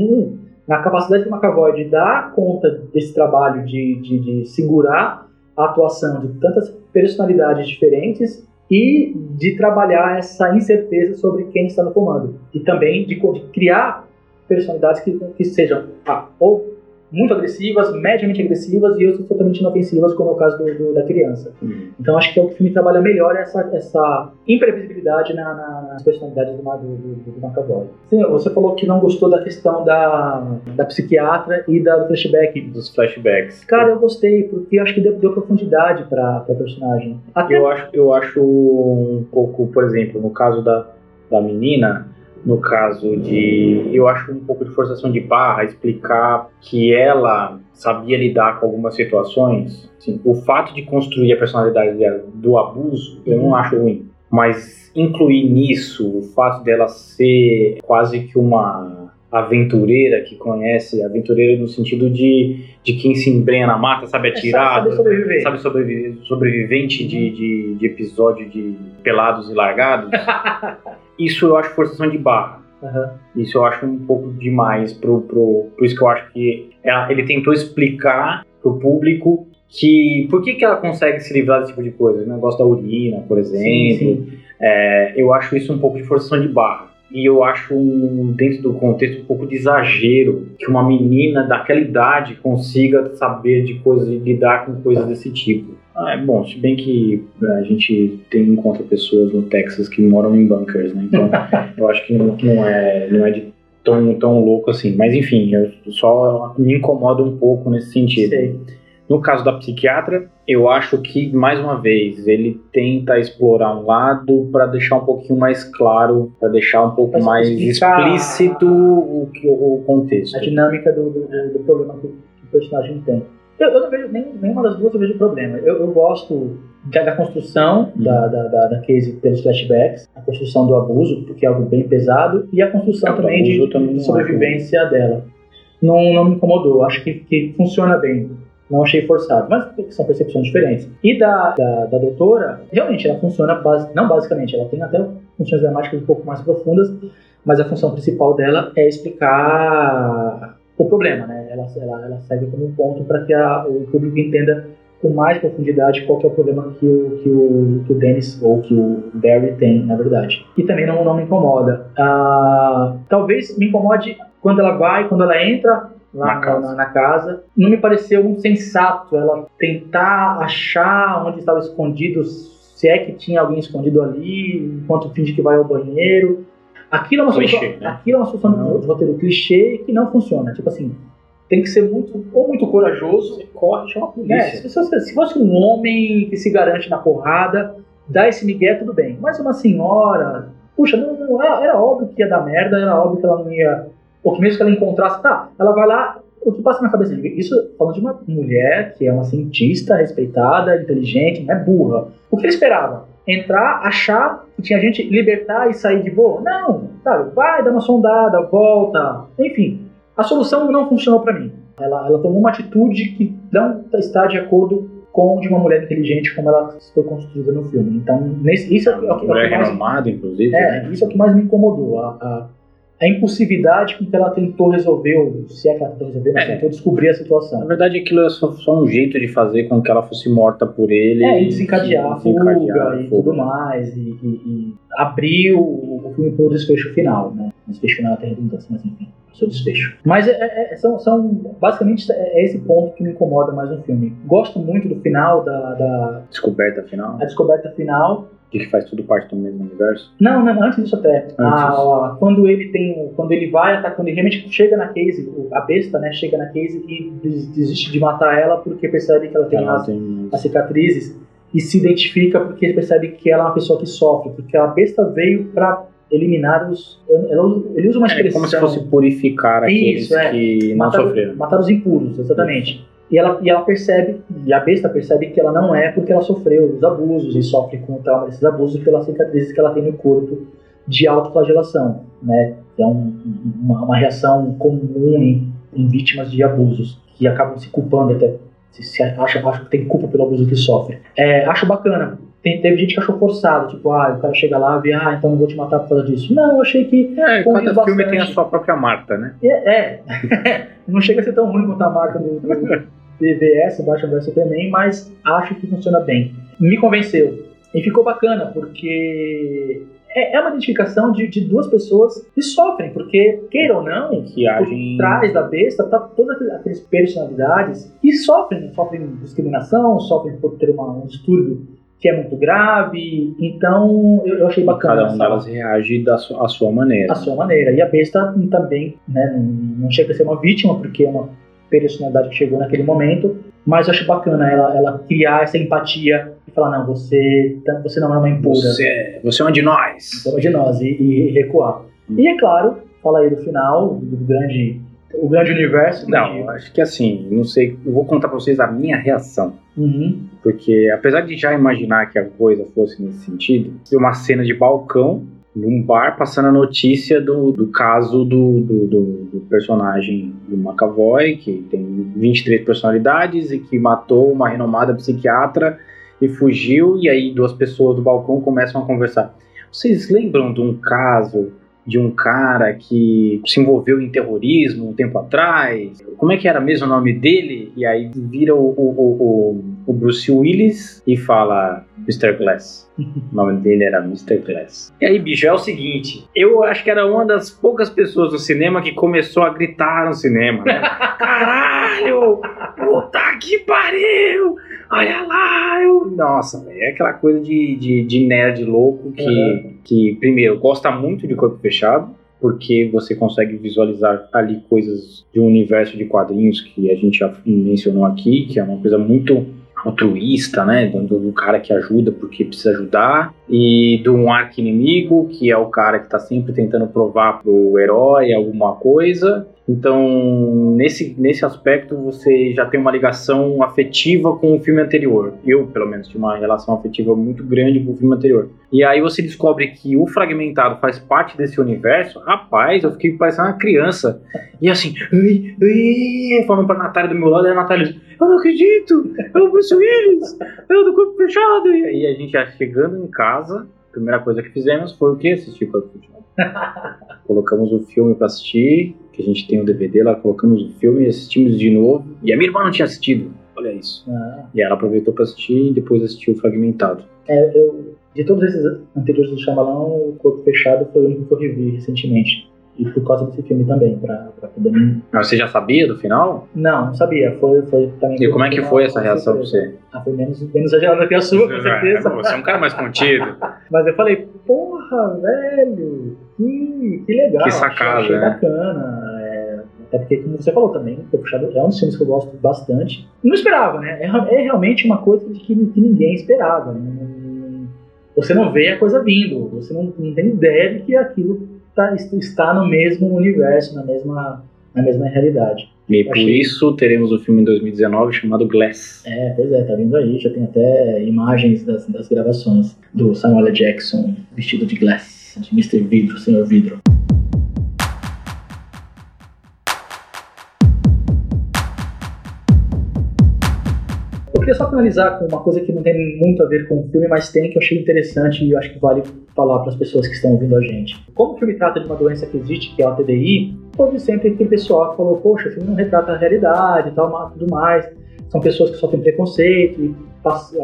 na capacidade do McAvoy de dar conta desse trabalho de, de, de segurar a atuação de tantas personalidades diferentes e de trabalhar essa incerteza sobre quem está no comando. E também de, de criar personalidades que, que sejam ah, ou muito agressivas, mediamente agressivas e outras totalmente inofensivas, como é o caso do, do, da criança. Uhum. Então acho que é o que o filme trabalha melhor essa, essa imprevisibilidade na, na, nas personalidades do, do, do McAvoy. Sim, você falou que não gostou da questão da, da psiquiatra e da, do flashback. Dos flashbacks. Cara, eu gostei, porque acho que deu, deu profundidade para a personagem. Até... Eu, acho, eu acho um pouco, por exemplo, no caso da, da menina, no caso de. Eu acho um pouco de forçação de barra explicar que ela sabia lidar com algumas situações. Assim, o fato de construir a personalidade dela do abuso, eu não uhum. acho ruim. Mas incluir nisso o fato dela ser quase que uma aventureira que conhece, aventureira no sentido de, de quem se embrenha na mata, sabe atirar, é, sabe sobreviver, sabe sobreviver sobrevivente de, de, de episódio de pelados e largados. (laughs) Isso eu acho forçação de barra. Uhum. Isso eu acho um pouco demais pro, pro, por isso que eu acho que ela, ele tentou explicar pro público que por que, que ela consegue se livrar desse tipo de coisa, o negócio da urina, por exemplo. Sim, sim. É, eu acho isso um pouco de forçação de barra. E eu acho, um, dentro do contexto, um pouco de exagero que uma menina daquela idade consiga saber de coisas, lidar com coisas desse tipo. Ah, é bom, se bem que a gente tem encontra pessoas no Texas que moram em bunkers, né? Então (laughs) eu acho que não, não, é, não é de tão, tão louco assim. Mas enfim, eu só me incomoda um pouco nesse sentido. Sei. No caso da psiquiatra, eu acho que, mais uma vez, ele tenta explorar um lado para deixar um pouquinho mais claro, para deixar um pouco mais explícito o, que, o contexto. A dinâmica do, do, do problema que, o personagem tem. Eu, eu não vejo nem, nenhuma das duas, eu vejo problema. Eu, eu gosto da, da construção uhum. da, da, da, da case pelos flashbacks, a construção do abuso, porque é algo bem pesado, e a construção é, também de, também de sobrevivência dela. Não, não me incomodou, acho que, que funciona bem não achei forçado, mas são percepções diferentes. E da, da, da doutora, realmente ela funciona, base, não basicamente, ela tem até funções dramáticas um pouco mais profundas, mas a função principal dela é explicar o problema, né? Ela, ela, ela serve como um ponto para que a, o público entenda com mais profundidade qual é o problema que o, que o, que o Dennis ou que o Barry tem, na verdade. E também não, não me incomoda. Ah, talvez me incomode quando ela vai, quando ela entra lá na casa. Na, na casa. Não me pareceu sensato ela tentar achar onde estava escondido, se é que tinha alguém escondido ali, enquanto finge que vai ao banheiro. Aquilo é uma clichê, solução, né? aquilo é uma solução não. de roteiro clichê que não funciona. Tipo assim, tem que ser muito, ou muito corajoso, você corre, chama a polícia. É, se, você, se fosse um homem que se garante na porrada, dá esse migué, tudo bem. Mas uma senhora, puxa, não, não, era óbvio que ia dar merda, era óbvio que ela não ia ou que mesmo que ela encontrasse, tá, ela vai lá, o que passa na cabeça? Isso falando de uma mulher que é uma cientista respeitada, inteligente, não é burra. O que ele esperava? Entrar, achar que tinha gente libertar e sair de boa? Não, sabe? Vai, dá uma sondada, volta, enfim. A solução não funcionou para mim. Ela, ela tomou uma atitude que não está de acordo com de uma mulher inteligente como ela foi construída no filme. Então, nesse, isso é, é, o que, é, é mais, renomada, inclusive. É, né? isso é o que mais me incomodou. A, a, a impulsividade com que ela tentou resolver, se é que ela tentou resolver, mas é. tentou descobrir a situação. Na verdade, aquilo é só, só, um jeito de fazer com que ela fosse morta por ele. É, e desencadear a fuga e tudo mais, e, e, e abrir o, o filme para o desfecho final, né? O desfecho final até redundância, mas enfim, seu desfecho. Mas é, é, é, são, são, basicamente, é, é esse ponto que me incomoda mais no filme. Gosto muito do final, da... da descoberta final. A descoberta final, que faz tudo parte do mesmo universo? Não, não antes disso até. Antes. Ah, quando ele tem, quando ele vai até quando ele realmente chega na Case, a besta, né, chega na Case e desiste de matar ela porque percebe que ela tem, ela as, tem... as cicatrizes e se identifica porque ele percebe que ela é uma pessoa que sofre, porque a besta veio para eliminar os. Ele usa uma expressão. É como se fosse purificar aqueles Isso, é. que não matar, sofreram. Matar os impuros, exatamente. E ela, e ela percebe, e a besta percebe que ela não é porque ela sofreu os abusos e sofre com o trauma desses abusos pelas cicatrizes que ela tem no corpo de autoflagelação, né? É um, uma, uma, reação comum em, em, vítimas de abusos, que acabam se culpando até, se, se acha, acha que tem culpa pelo abuso que sofre. É, acho bacana. Tem, teve gente que achou forçado, tipo, ah, o cara chega lá e vê, ah, então não vou te matar por causa disso. Não, eu achei que. É, cada bastante. filme tem a sua própria Marta, né? É, é. (laughs) não chega a ser tão ruim quanto a Marta do, do (laughs) BVS, Batman vs Superman, mas acho que funciona bem. Me convenceu. E ficou bacana, porque é, é uma identificação de, de, duas pessoas que sofrem, porque, queira ou não, que agem... por trás da besta tá todas aquelas personalidades que sofrem, sofrem discriminação, sofrem por ter uma, um distúrbio que é muito grave, então eu, eu achei bacana. Cada uma delas reage da sua, sua maneira. A sua maneira. E a besta também, né, não, não chega a ser uma vítima, porque é uma personalidade que chegou naquele momento, mas eu acho bacana ela, ela criar essa empatia e falar, não, você, você não é uma impura. Você, é, você é uma de nós. Você é uma de nós, e, e recuar. Hum. E é claro, fala aí do final, do grande, o grande universo. Não, acho que assim, não sei, eu vou contar pra vocês a minha reação. Uhum. Porque apesar de já imaginar que a coisa fosse nesse sentido, uma cena de balcão num bar passando a notícia do, do caso do, do, do, do personagem do McAvoy, que tem 23 personalidades e que matou uma renomada psiquiatra e fugiu, e aí duas pessoas do balcão começam a conversar. Vocês lembram de um caso de um cara que se envolveu em terrorismo um tempo atrás. Como é que era mesmo o nome dele? E aí vira o, o, o, o Bruce Willis e fala Mr. Glass. (laughs) O nome dele era Mr. Glass. E aí, bicho, é o seguinte: eu acho que era uma das poucas pessoas no cinema que começou a gritar no cinema. Né? (laughs) Caralho! Puta que pariu! Olha lá! Eu... Nossa, é aquela coisa de, de, de nerd louco que, uhum. que, primeiro, gosta muito de corpo fechado porque você consegue visualizar ali coisas de um universo de quadrinhos que a gente já mencionou aqui, que é uma coisa muito altruísta, né? Do, do, cara que ajuda porque precisa ajudar, e de um arco inimigo, que é o cara que está sempre tentando provar pro herói alguma coisa, então, nesse, nesse aspecto, você já tem uma ligação afetiva com o filme anterior. Eu, pelo menos, tinha uma relação afetiva muito grande com o filme anterior. E aí você descobre que o Fragmentado faz parte desse universo. Rapaz, eu fiquei parecendo uma criança. E assim, ui, ui, falando pra Natália do meu lado, e a Natália diz, eu não acredito, é o Bruce Willis, é o do corpo fechado. E aí a gente já chegando em casa, a primeira coisa que fizemos foi o que? Assistir corpo fechado. (laughs) Colocamos o filme para assistir, que a gente tem o DVD lá, colocamos o filme e assistimos de novo. E a minha irmã não tinha assistido, olha isso. Ah. E ela aproveitou para assistir e depois assistiu fragmentado. É, eu, de todos esses anteriores do Shyamalan, o Corpo Fechado foi o único que eu revi recentemente. E por causa desse filme também, pra, pra poder me... Mas você já sabia do final? Não, não sabia. Foi, foi também. E como é que foi essa reação pra você? Ah, foi menos, menos exagerada que a sua, com certeza. É, você é um cara mais contido. (laughs) Mas eu falei, porra, velho, que, que legal. Que sacada, achei, achei né? bacana. É, até porque, como você falou também, Puxado é um dos filmes que eu gosto bastante. Não esperava, né? É, é realmente uma coisa que, que ninguém esperava. Né? Você não vê a coisa vindo, você não, não tem ideia de que aquilo tá, está no mesmo universo, na mesma, na mesma realidade. E por isso teremos o filme em 2019 chamado Glass. É, pois é, tá vindo aí, já tem até imagens das, das gravações do Samuel L. Jackson vestido de Glass, de Mr. Vidro, Senhor Vidro. Queria só finalizar com uma coisa que não tem muito a ver com o filme, mas tem que eu achei interessante e eu acho que vale falar para as pessoas que estão ouvindo a gente. Como o filme trata de uma doença que existe, que é a TDI, houve sempre aquele pessoal que falou, poxa, o filme não retrata a realidade e tal, tudo mais. São pessoas que sofrem preconceito e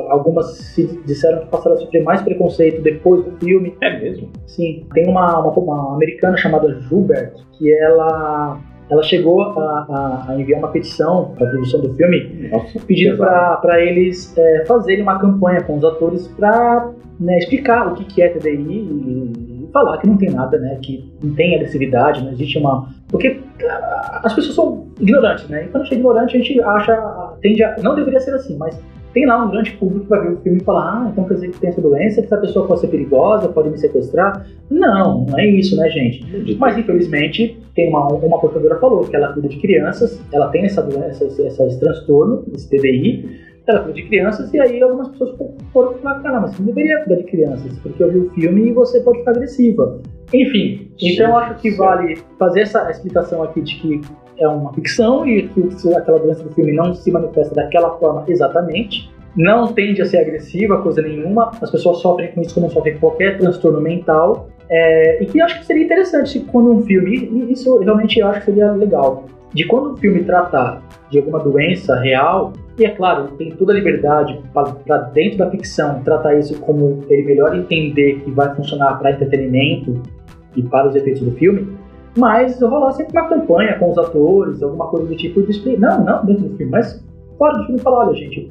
algumas se disseram que passaram a sofrer mais preconceito depois do filme. É mesmo? Sim. Tem uma, uma, uma americana chamada Jubert, que ela ela chegou a, a, a enviar uma petição para a produção do filme, Nossa, pedindo para eles é, fazerem uma campanha com os atores para né, explicar o que, que é TDI e, e, falar que não tem nada, né, que não tem agressividade, não existe uma. Porque ah, as pessoas são ignorantes, né? E quando a gente é ignorante, a gente acha, tende a. Não deveria ser assim, mas tem lá um grande público que vai ver o filme e falar, ah, então quer dizer que tem essa doença, que essa pessoa pode ser perigosa, pode me sequestrar. Não, não é isso, né, gente? Mas infelizmente, tem uma, uma portadora falou que ela cuida de crianças, ela tem essa doença, esse, esse transtorno, esse TDI, ela cuida de crianças, e aí algumas pessoas foram falar, caramba, você não deveria cuidar de crianças, porque eu vi o filme e você pode ficar agressiva. Enfim, então eu acho que vale fazer essa explicação aqui de que é uma ficção e que aquela doença do filme não se manifesta daquela forma exatamente. Não tende a ser agressiva, coisa nenhuma. As pessoas sofrem com isso como sofrem com qualquer transtorno mental. É, e que eu acho que seria interessante quando um filme, isso realmente eu acho que seria legal, de quando um filme tratar de alguma doença real, e é claro, tem toda a liberdade para dentro da ficção tratar isso como ele melhor entender que vai funcionar para entretenimento e para os efeitos do filme, mas rolar sempre uma campanha com os atores, alguma coisa do tipo de. Não, não dentro do filme, mas fora do filme falar, olha, gente,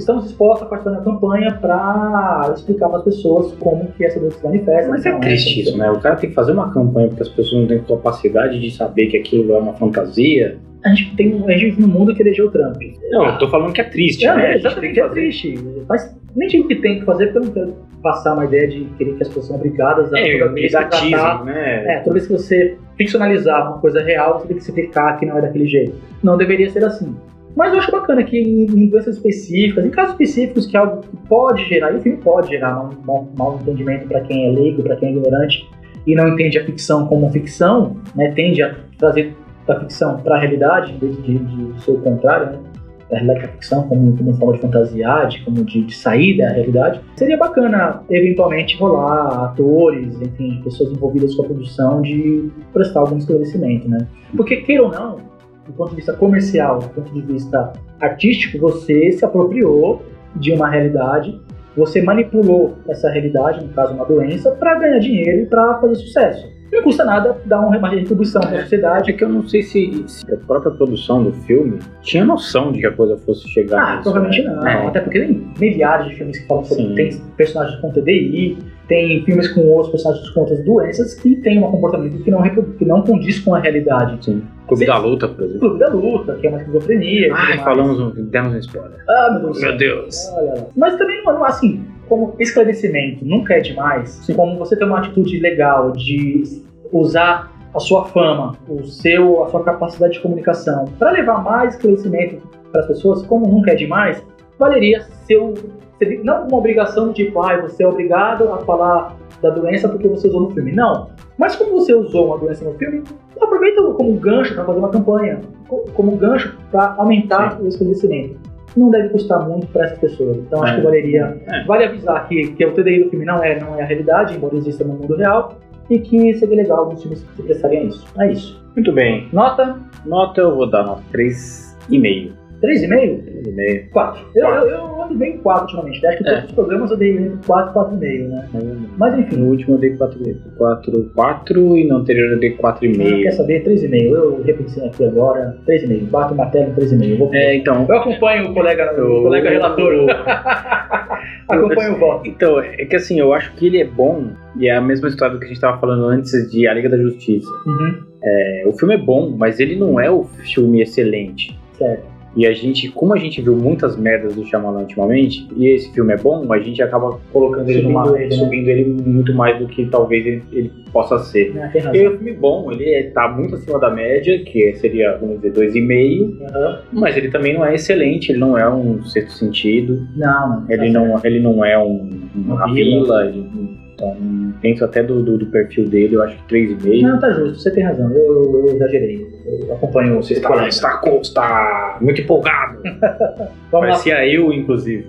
estamos dispostos a participar da campanha para explicar para as pessoas como que essa doença se manifesta. Mas é triste isso, né? O cara tem que fazer uma campanha porque as pessoas não têm capacidade de saber que aquilo é uma fantasia. A gente tem a gente num mundo que elegeu o Trump. Não, eu tô falando que é triste, né? É, exatamente, é triste. Mas nem digo que tem que fazer, porque eu não quero passar uma ideia de querer que as pessoas são obrigadas a é, toda vez tratar, né? É, toda vez que você ficcionalizar uma coisa real, você tem que explicar que não é daquele jeito. Não deveria ser assim. Mas eu acho bacana que em, doenças específicas, em casos específicos que algo pode gerar, e o filme pode gerar um mau, mau entendimento para quem é leigo, para quem é ignorante e não entende a ficção como ficção, né, tende a trazer da ficção para a realidade, em vez de, de, ser o contrário, né? da realidade da ficção como, como forma de fantasiar, de, como de, de sair da realidade, seria bacana eventualmente rolar atores, enfim, pessoas envolvidas com a produção de prestar algum esclarecimento, né? Porque, queira ou não, do ponto de vista comercial, do ponto de vista artístico, você se apropriou de uma realidade, você manipulou essa realidade, no caso uma doença, para ganhar dinheiro e para fazer sucesso não custa nada dar uma retribuição para a sociedade. É que eu não sei se, se, a própria produção do filme tinha noção de que a coisa fosse chegar. Ah, nisso, provavelmente né? não. É. Até porque tem milhares de filmes que falam sobre. Sim. Tem personagens com TDI, tem filmes com os personagens com outras doenças que tem um comportamento que não, que não condiz com a realidade. Sim. Clube da Luta, por exemplo. Clube da Luta, que é uma esquizofrenia. Ai, falamos, um, demos um spoiler. Ah, meu Deus. Meu Deus. Olha, mas também, não, assim, como esclarecimento nunca é demais, como você ter uma atitude legal de usar a sua fama, o seu, a sua capacidade de comunicação para levar mais esclarecimento para as pessoas, como nunca é demais, valeria seu não uma obrigação de tipo, ah, você é obrigado a falar da doença porque você usou no filme. Não. Mas como você usou uma doença no filme, aproveita como um gancho para fazer uma campanha, como um gancho para aumentar Sim. o esclarecimento. Não deve custar muito para essas pessoas. Então acho é. que valeria. É. Vale avisar que, que o TDI do filme não é, não é a realidade, embora exista no mundo real, e que seria legal alguns filmes se prestarem a isso. É isso. Muito bem. Nota? Nota eu vou dar nota 3,5. 3,5? 3,5. 4. Eu, eu, eu ando bem 4 ultimamente. Acho que é. todos os programas eu dei entre 4 e 4,5, né? Mas enfim. No último eu dei 4,5. 4, 4 e no anterior eu dei 4,5. Ah, quer saber? 3,5. Eu repensei aqui agora. 3,5. Bato o martelo 3,5. Vou... É, então. Eu acompanho o colega, o colega relator. (laughs) (laughs) acompanho o voto. Então, é que assim, eu acho que ele é bom. E é a mesma história do que a gente estava falando antes de A Liga da Justiça. Uhum. É, o filme é bom, mas ele não é o filme excelente. Certo. E a gente, como a gente viu muitas merdas do Shyamalan ultimamente, e esse filme é bom, a gente acaba colocando ele subindo numa, ele, subindo né? ele muito mais do que talvez ele, ele possa ser. É, e é um filme bom, ele é, tá muito acima da média, que seria, vamos dizer, 2,5, uhum. mas ele também não é excelente, ele não é um sexto sentido. Não, ele tá não, ele não é um, uma vila, então, penso até do, do, do, perfil dele, eu acho que 3,5. Não, tá justo, você tem razão, eu, eu, eu exagerei. Eu acompanho você está, está, está muito empolgado. (laughs) Parecia eu, inclusive.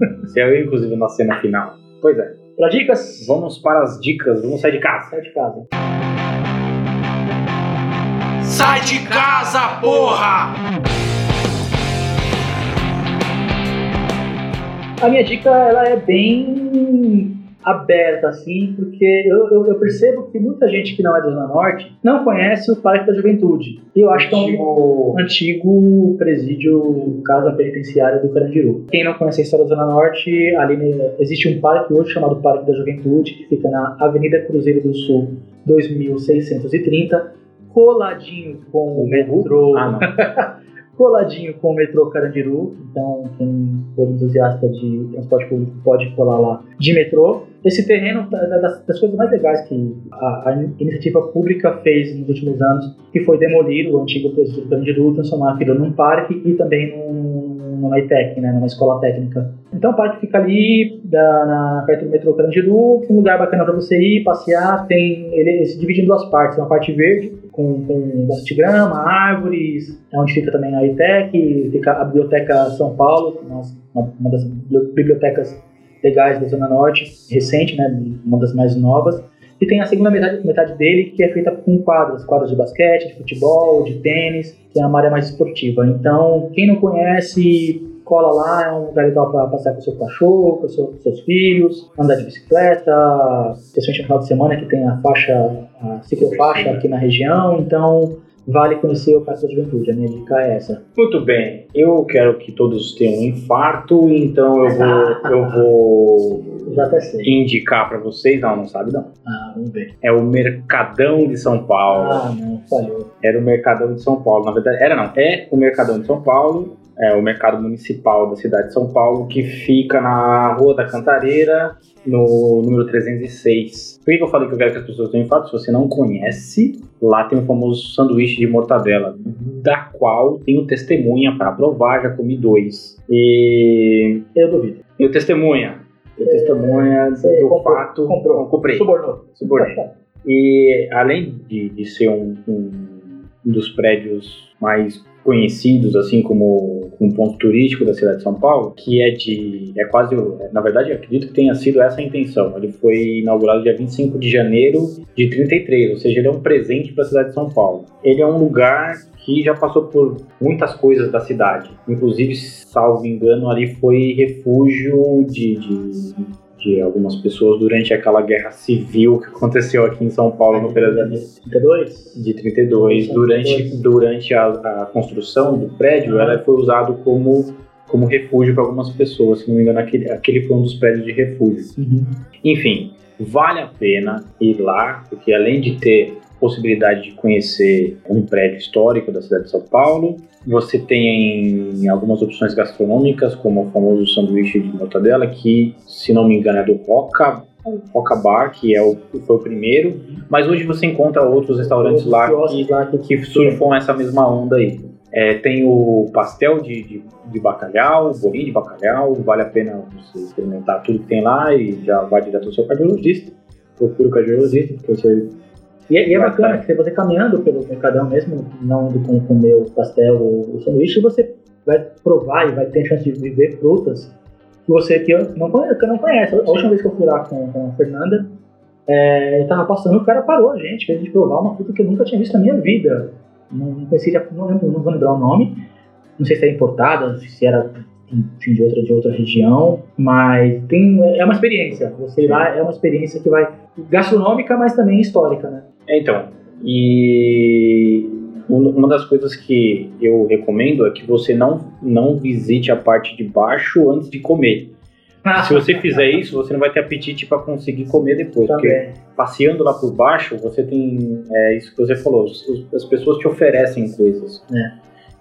Parecia eu, inclusive, na cena final. Pois é. Para dicas? Vamos para as dicas, vamos sair de casa. Sai de casa. Sai de casa, porra! A minha dica ela é bem aberta, assim, porque eu, eu, eu, percebo que muita gente que não é da Zona Norte não conhece o Parque da Juventude. E eu acho que é um antigo presídio, casa penitenciária do Carandiru. Quem não conhece a história da Zona Norte, ali existe um parque hoje chamado Parque da Juventude, que fica na Avenida Cruzeiro do Sul, 2630, coladinho com o metrô. Ah, (laughs) coladinho com o metrô Carandiru, então quem for entusiasta de transporte público pode colar lá de metrô. Esse terreno é das, das coisas mais legais que a, a, iniciativa pública fez nos últimos anos, que foi demolir o antigo presídio Carandiru, transformar aquilo num parque e também num, numa ITEC, né, numa escola técnica. Então o parque fica ali da, na, perto do metrô Carandiru, um lugar bacana para você ir, passear, tem, ele se divide em duas partes, uma parte verde, com, com bastante grama, árvores, é onde fica também a ITEC, fica a Biblioteca São Paulo, uma, uma das bibliotecas legais da Zona Norte, recente, né, uma das mais novas. E tem a segunda metade, metade dele que é feita com quadras, quadras de basquete, de futebol, de tênis, que é uma área mais esportiva. Então, quem não conhece, cola lá, é um lugar legal para passear com o seu cachorro, com, seu, seus filhos, andar de bicicleta, especialmente no final de semana que tem a faixa, a ciclofaixa aqui na região. Então, vale conhecer o Parque da Juventude. A minha dica é essa. Muito bem. Eu quero que todos tenham um infarto, então eu vou, (laughs) eu vou Já até sei. indicar para vocês. Não, não sabe não. Ah, vamos ver. É o Mercadão de São Paulo. Ah, não, falhou. Era o Mercadão de São Paulo. Na verdade, era não. É o Mercadão de São Paulo. É o mercado municipal da cidade de São Paulo, que fica na Rua da Cantareira, no número 306. Por que, eu falei que eu quero que as pessoas tenham infarto? Se você não conhece, lá tem o famoso sanduíche de mortadela, da qual tenho testemunha para provar, já comi dois. E. Eu duvido. E o testemunha? Eu é, testemunha do comprou, fato. Comprou. Comprei. Subornou. Subornei. (laughs) e além de, de ser um, um dos prédios mais conhecidos, assim como um ponto turístico da cidade de São Paulo, que é de. é quase. Na verdade, acredito que tenha sido essa a intenção. Ele foi inaugurado dia 25 de janeiro de 33, ou seja, ele é um presente para a cidade de São Paulo. Ele é um lugar que já passou por muitas coisas da cidade. Inclusive, salvo engano, ali foi refúgio de, de de algumas pessoas durante aquela guerra civil que aconteceu aqui em São Paulo no período de 32. De 32, durante durante a, a construção do prédio, ela foi usado como como refúgio para algumas pessoas. Se não me engano, aquele, aquele foi um dos prédios de refúgio. Uhum. Enfim, vale a pena ir lá, porque além de ter possibilidade de conhecer um prédio histórico da cidade de São Paulo, você tem algumas opções gastronômicas, como o famoso sanduíche de mortadela, que, se não me engano, é do Roca, Roca Bar, que é o, foi o primeiro, mas hoje você encontra outros restaurantes lá que, que surfam essa mesma onda aí. É, tem o pastel de, de, de bacalhau, bolinho de bacalhau, vale a pena você experimentar tudo que tem lá e já vai direto ao seu cardiologista. Procura o cardiologista, porque você. E, é, e é bacana que você caminhando pelo mercadão mesmo, não indo com comer o pastel ou o sanduíche, você vai provar e vai ter a chance de viver frutas que você que eu não, que eu não conhece. A última vez que eu fui lá com, com a Fernanda, é, eu tava passando o cara parou a gente, fez a gente provar uma fruta que eu nunca tinha visto na minha vida não conhecia, não, lembro, não vou lembrar o nome, não sei se é importada, se era enfim, de outra de outra região, mas tem é uma experiência. Você ir lá é uma experiência que vai gastronômica, mas também histórica, né? É, então. E uma das coisas que eu recomendo é que você não não visite a parte de baixo antes de comer. Se você fizer isso, você não vai ter apetite para conseguir comer depois. Também. Porque passeando lá por baixo, você tem. É isso que você falou, as pessoas te oferecem coisas. É.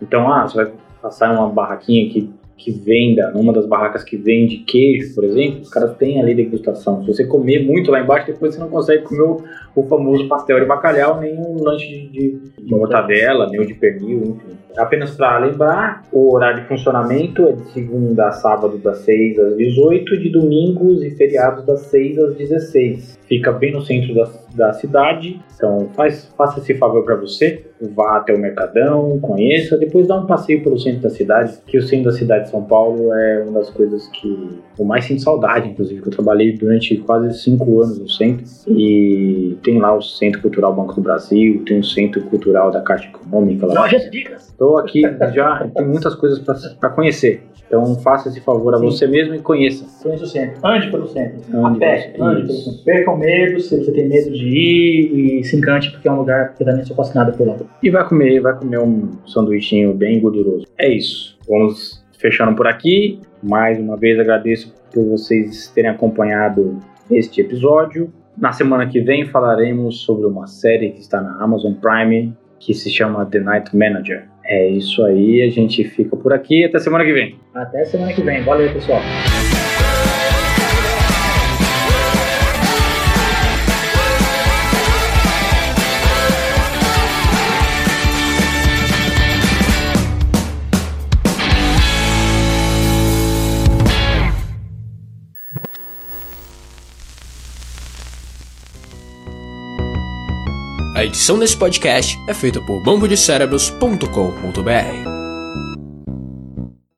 Então, ah, você vai passar em uma barraquinha que que venda, numa das barracas que vende queijo, por exemplo, os caras têm ali degustação. Se você comer muito lá embaixo, depois você não consegue comer o, o famoso pastel de bacalhau, nem um lanche de, de, de mortadela, nem de pernil, enfim. Apenas para lembrar, o horário de funcionamento é de segunda a sábado das 6 às 18, de domingos e feriados das 6 às 16. Fica bem no centro da, da cidade, então faz, faça esse favor para você, vá até o Mercadão, conheça, depois dá um passeio pelo centro da cidade, que o centro da cidade de São Paulo é uma das coisas que eu mais sinto saudade, inclusive, que eu trabalhei durante quase cinco anos no centro, e tem lá o Centro Cultural Banco do Brasil, tem o Centro Cultural da Caixa Econômica lá. De dicas! Estou aqui já, tem muitas coisas para conhecer. Então faça esse favor a Sim. você mesmo e conheça. Conheça o centro. Ande pelo centro. Ande, pé. Ande pelo centro. Perca o medo, se você tem medo de ir, e se encante, porque é um lugar que eu também sou fascinado por lá. E vai comer, vai comer um sanduichinho bem gorduroso. É isso. Vamos fechando por aqui. Mais uma vez agradeço por vocês terem acompanhado este episódio. Na semana que vem falaremos sobre uma série que está na Amazon Prime que se chama The Night Manager. É isso aí, a gente fica por aqui. Até semana que vem. Até semana que vem. Valeu, pessoal. A edição desse podcast é feita por bambodecerebros.com.br.